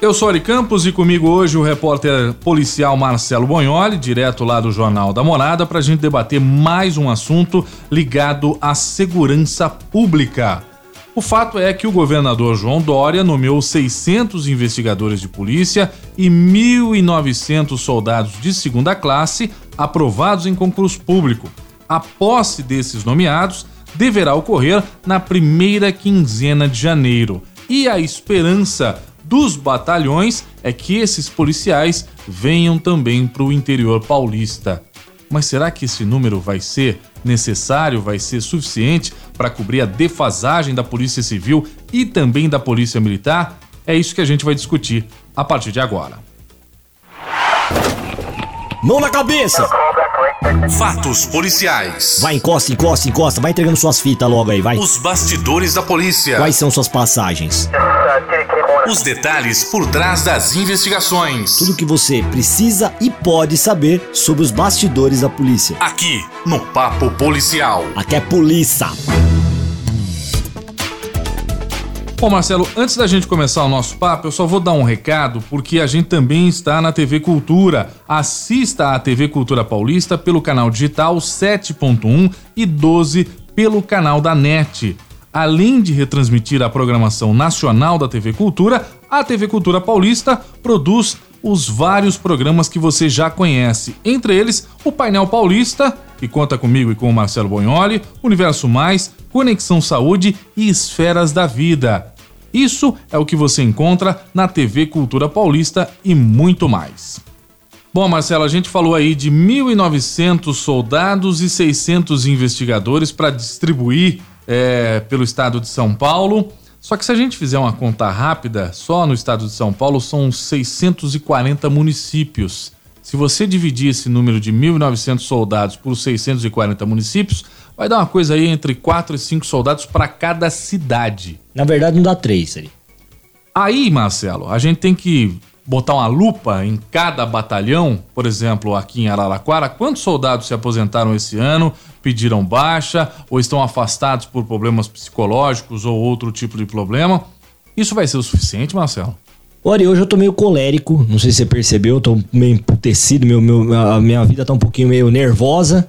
Eu sou Ari Campos e comigo hoje o repórter policial Marcelo Bonholi, direto lá do Jornal da Morada, para a gente debater mais um assunto ligado à segurança pública. O fato é que o governador João Dória nomeou 600 investigadores de polícia e 1.900 soldados de segunda classe aprovados em concurso público. A posse desses nomeados deverá ocorrer na primeira quinzena de janeiro. E a esperança dos batalhões é que esses policiais venham também para o interior paulista. Mas será que esse número vai ser necessário, vai ser suficiente para cobrir a defasagem da Polícia Civil e também da Polícia Militar? É isso que a gente vai discutir a partir de agora. Mão na cabeça! Fatos policiais. Vai, encosta, encosta, encosta. Vai entregando suas fitas logo aí, vai. Os bastidores da polícia. Quais são suas passagens? Os detalhes por trás das investigações. Tudo que você precisa e pode saber sobre os bastidores da polícia. Aqui, no Papo Policial. Aqui é polícia. Bom, Marcelo, antes da gente começar o nosso papo, eu só vou dar um recado, porque a gente também está na TV Cultura. Assista à TV Cultura Paulista pelo canal digital 7.1 e 12 pelo canal da NET. Além de retransmitir a programação nacional da TV Cultura, a TV Cultura Paulista produz os vários programas que você já conhece, entre eles o Painel Paulista, que conta comigo e com o Marcelo Bonholi, Universo Mais, Conexão Saúde e Esferas da Vida. Isso é o que você encontra na TV Cultura Paulista e muito mais. Bom, Marcelo, a gente falou aí de 1.900 soldados e 600 investigadores para distribuir é, pelo estado de São Paulo. Só que se a gente fizer uma conta rápida, só no estado de São Paulo são 640 municípios. Se você dividir esse número de 1.900 soldados por 640 municípios, vai dar uma coisa aí entre 4 e 5 soldados para cada cidade. Na verdade, não dá três, ali. Aí, Marcelo, a gente tem que botar uma lupa em cada batalhão, por exemplo, aqui em Araraquara, quantos soldados se aposentaram esse ano, pediram baixa ou estão afastados por problemas psicológicos ou outro tipo de problema? Isso vai ser o suficiente, Marcelo? Olha, hoje eu tô meio colérico, não sei se você percebeu, eu tô meio emputecido, meu, meu, a minha vida tá um pouquinho meio nervosa.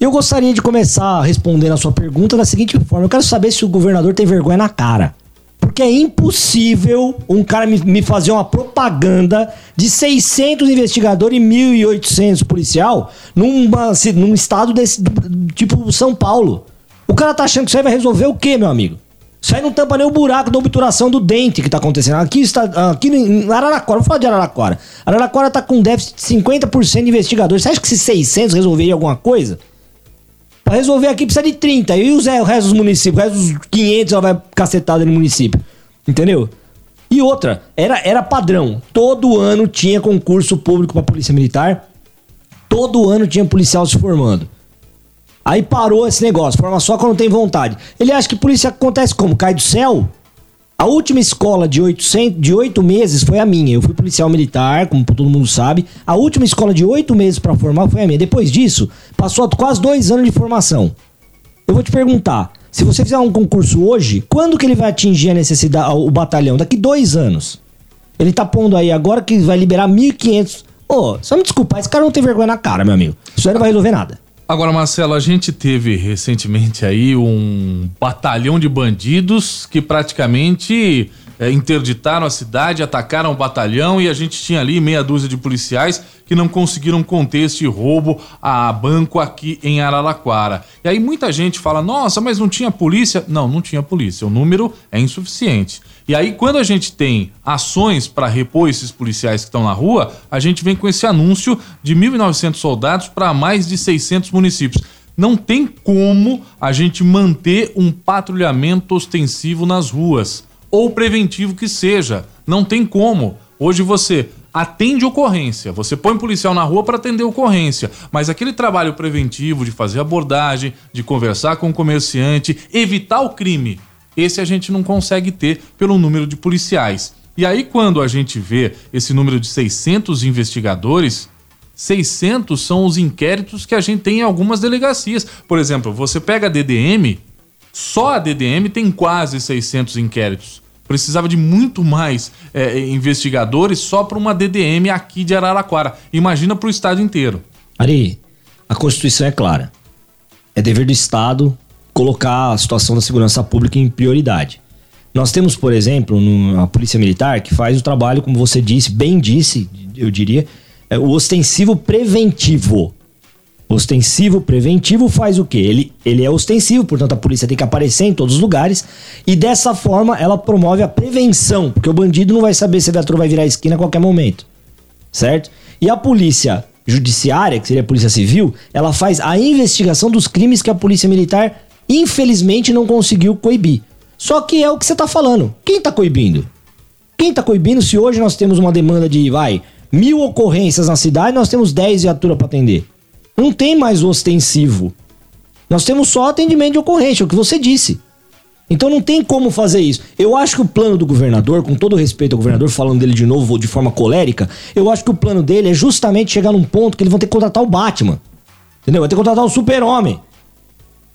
Eu gostaria de começar respondendo a sua pergunta da seguinte forma: eu quero saber se o governador tem vergonha na cara. Porque é impossível um cara me, me fazer uma propaganda de 600 investigadores e 1.800 policial numa, num estado desse, tipo São Paulo. O cara tá achando que isso aí vai resolver o quê, meu amigo? Isso aí não tampa nem o buraco da obturação do dente que tá acontecendo. Aqui está. Aqui em Araraquara, vou falar de Araraquara. Araraquara tá com déficit de 50% de investigadores. Você acha que esses 600 resolveria alguma coisa? Pra resolver aqui precisa de 30. E os, o resto dos municípios? O resto dos 500 ela vai cacetada no município. Entendeu? E outra, era, era padrão. Todo ano tinha concurso público pra Polícia Militar. Todo ano tinha policial se formando. Aí parou esse negócio, forma só quando tem vontade. Ele acha que polícia acontece como? Cai do céu? A última escola de, 800, de 8 meses foi a minha. Eu fui policial militar, como todo mundo sabe. A última escola de 8 meses para formar foi a minha. Depois disso, passou quase dois anos de formação. Eu vou te perguntar, se você fizer um concurso hoje, quando que ele vai atingir a necessidade, o batalhão? Daqui dois anos. Ele tá pondo aí agora que vai liberar 1.500. Ô, oh, só me desculpa, esse cara não tem vergonha na cara, meu amigo. Isso aí não vai resolver nada. Agora, Marcelo, a gente teve recentemente aí um batalhão de bandidos que praticamente é, interditaram a cidade, atacaram o batalhão e a gente tinha ali meia dúzia de policiais que não conseguiram conter esse roubo a banco aqui em Araraquara. E aí muita gente fala: nossa, mas não tinha polícia? Não, não tinha polícia. O número é insuficiente. E aí, quando a gente tem ações para repor esses policiais que estão na rua, a gente vem com esse anúncio de 1.900 soldados para mais de 600 municípios. Não tem como a gente manter um patrulhamento ostensivo nas ruas, ou preventivo que seja. Não tem como. Hoje você atende ocorrência, você põe policial na rua para atender ocorrência, mas aquele trabalho preventivo de fazer abordagem, de conversar com o comerciante, evitar o crime, esse a gente não consegue ter pelo número de policiais. E aí, quando a gente vê esse número de 600 investigadores, 600 são os inquéritos que a gente tem em algumas delegacias. Por exemplo, você pega a DDM, só a DDM tem quase 600 inquéritos. precisava de muito mais é, investigadores só para uma DDM aqui de Araraquara. Imagina para o estado inteiro. Ari, a Constituição é clara. É dever do Estado colocar a situação da segurança pública em prioridade. Nós temos, por exemplo, no, a Polícia Militar que faz o trabalho, como você disse, bem disse, eu diria, é o ostensivo preventivo. Ostensivo preventivo faz o quê? Ele, ele é ostensivo, portanto a polícia tem que aparecer em todos os lugares e dessa forma ela promove a prevenção, porque o bandido não vai saber se a viatura vai virar a esquina a qualquer momento, certo? E a polícia judiciária, que seria a polícia civil, ela faz a investigação dos crimes que a polícia militar infelizmente não conseguiu coibir. Só que é o que você está falando. Quem está coibindo? Quem está coibindo se hoje nós temos uma demanda de, vai, mil ocorrências na cidade, nós temos 10 viaturas para atender? Não tem mais ostensivo. Nós temos só atendimento de ocorrência, é o que você disse. Então não tem como fazer isso. Eu acho que o plano do governador, com todo respeito ao governador, falando dele de novo de forma colérica, eu acho que o plano dele é justamente chegar num ponto que eles vão ter que contratar o Batman. Entendeu? Vai ter que contratar o super-homem.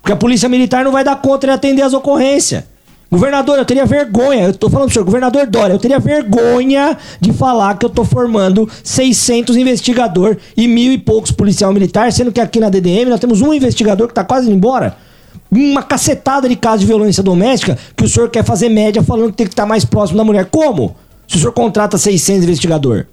Porque a polícia militar não vai dar conta de atender as ocorrências. Governador, eu teria vergonha, eu tô falando pro senhor, governador Dória, eu teria vergonha de falar que eu tô formando 600 investigador e mil e poucos policial militar, sendo que aqui na DDM nós temos um investigador que tá quase indo embora. Uma cacetada de casos de violência doméstica que o senhor quer fazer média falando que tem que estar tá mais próximo da mulher. Como? Se o senhor contrata 600 investigador.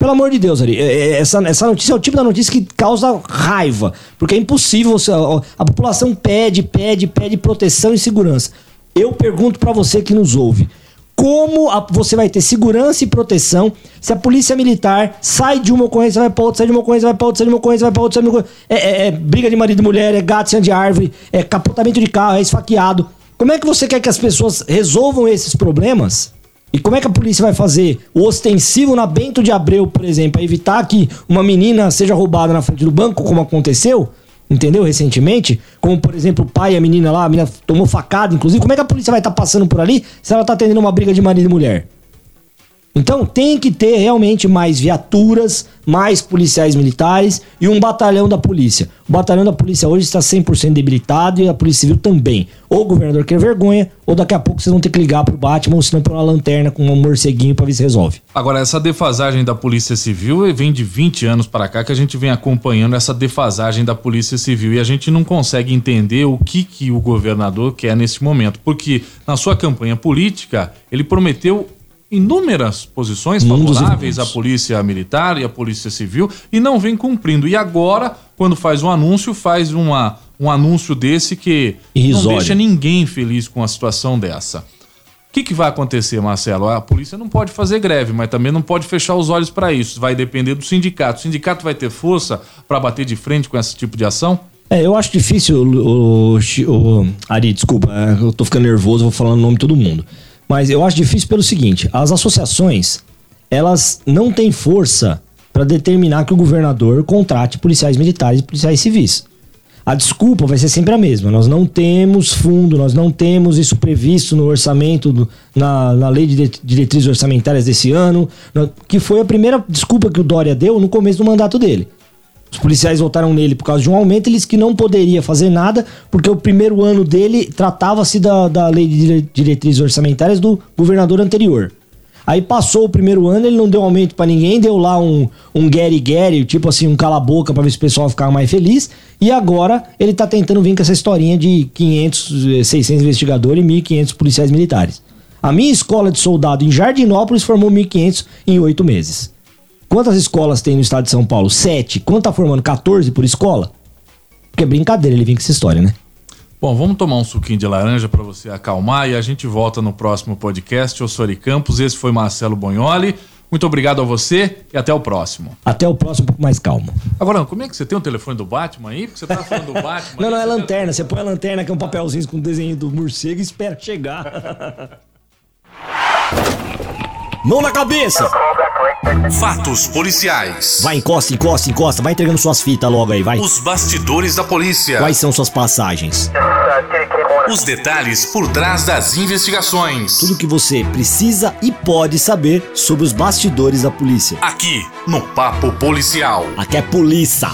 Pelo amor de Deus, Ari, é, é, essa, essa notícia é o tipo da notícia que causa raiva. Porque é impossível. A, a população pede, pede, pede proteção e segurança. Eu pergunto para você que nos ouve. Como a, você vai ter segurança e proteção se a polícia militar sai de uma ocorrência, vai pra outra, sai de uma ocorrência, vai pra outra, sai de uma ocorrência, vai pra outra, sai de uma ocorrência. É, é, é briga de marido e mulher, é gato de árvore, é capotamento de carro, é esfaqueado. Como é que você quer que as pessoas resolvam esses problemas? E como é que a polícia vai fazer o ostensivo na Bento de Abreu, por exemplo, para evitar que uma menina seja roubada na frente do banco, como aconteceu? entendeu? Recentemente, como por exemplo o pai e a menina lá, a menina tomou facada, inclusive, como é que a polícia vai estar tá passando por ali se ela está atendendo uma briga de marido e mulher? Então tem que ter realmente mais viaturas, mais policiais militares e um batalhão da polícia. O batalhão da polícia hoje está 100% debilitado e a polícia civil também. Ou o governador quer vergonha, ou daqui a pouco vocês vão ter que ligar pro Batman, ou se não para uma lanterna com um morceguinho para ver se resolve. Agora, essa defasagem da polícia civil vem de 20 anos para cá que a gente vem acompanhando essa defasagem da polícia civil e a gente não consegue entender o que, que o governador quer nesse momento. Porque na sua campanha política, ele prometeu inúmeras posições favoráveis à polícia militar e à polícia civil e não vem cumprindo. E agora, quando faz um anúncio, faz uma, um anúncio desse que Irrisório. não deixa ninguém feliz com a situação dessa. O que, que, vai acontecer, Marcelo? A polícia não pode fazer greve, mas também não pode fechar os olhos para isso. Vai depender do sindicato. O sindicato vai ter força para bater de frente com esse tipo de ação? É, eu acho difícil, o, o, o Ari, desculpa, é, eu tô ficando nervoso, vou falando o nome de todo mundo. Mas eu acho difícil pelo seguinte: as associações elas não têm força para determinar que o governador contrate policiais militares e policiais civis. A desculpa vai ser sempre a mesma. Nós não temos fundo, nós não temos isso previsto no orçamento, na, na lei de diretrizes orçamentárias desse ano, que foi a primeira desculpa que o Dória deu no começo do mandato dele. Os policiais votaram nele por causa de um aumento, eles que não poderia fazer nada, porque o primeiro ano dele tratava-se da, da lei de diretrizes orçamentárias do governador anterior. Aí passou o primeiro ano, ele não deu aumento para ninguém, deu lá um, um Gary Gary, tipo assim, um cala-boca para ver se o pessoal ficava mais feliz. E agora ele tá tentando vir com essa historinha de 500, 600 investigadores e 1.500 policiais militares. A minha escola de soldado em Jardinópolis formou 1.500 em oito meses. Quantas escolas tem no estado de São Paulo? Sete. Quanto tá formando? 14 por escola? Porque é brincadeira ele vem com essa história, né? Bom, vamos tomar um suquinho de laranja para você acalmar e a gente volta no próximo podcast. Eu sou Ari Campos, esse foi Marcelo Bonholi. Muito obrigado a você e até o próximo. Até o próximo, um pouco mais calmo. Agora, como é que você tem o telefone do Batman aí? Porque você tá falando do Batman. não, não, é lanterna. Você põe a lanterna, que é um papelzinho com o desenho do morcego e espera chegar. Mão na cabeça! Fatos policiais. Vai, encosta, encosta, encosta. Vai entregando suas fitas logo aí, vai. Os bastidores da polícia. Quais são suas passagens? Os detalhes por trás das investigações. Tudo que você precisa e pode saber sobre os bastidores da polícia. Aqui, no Papo Policial. Aqui é polícia.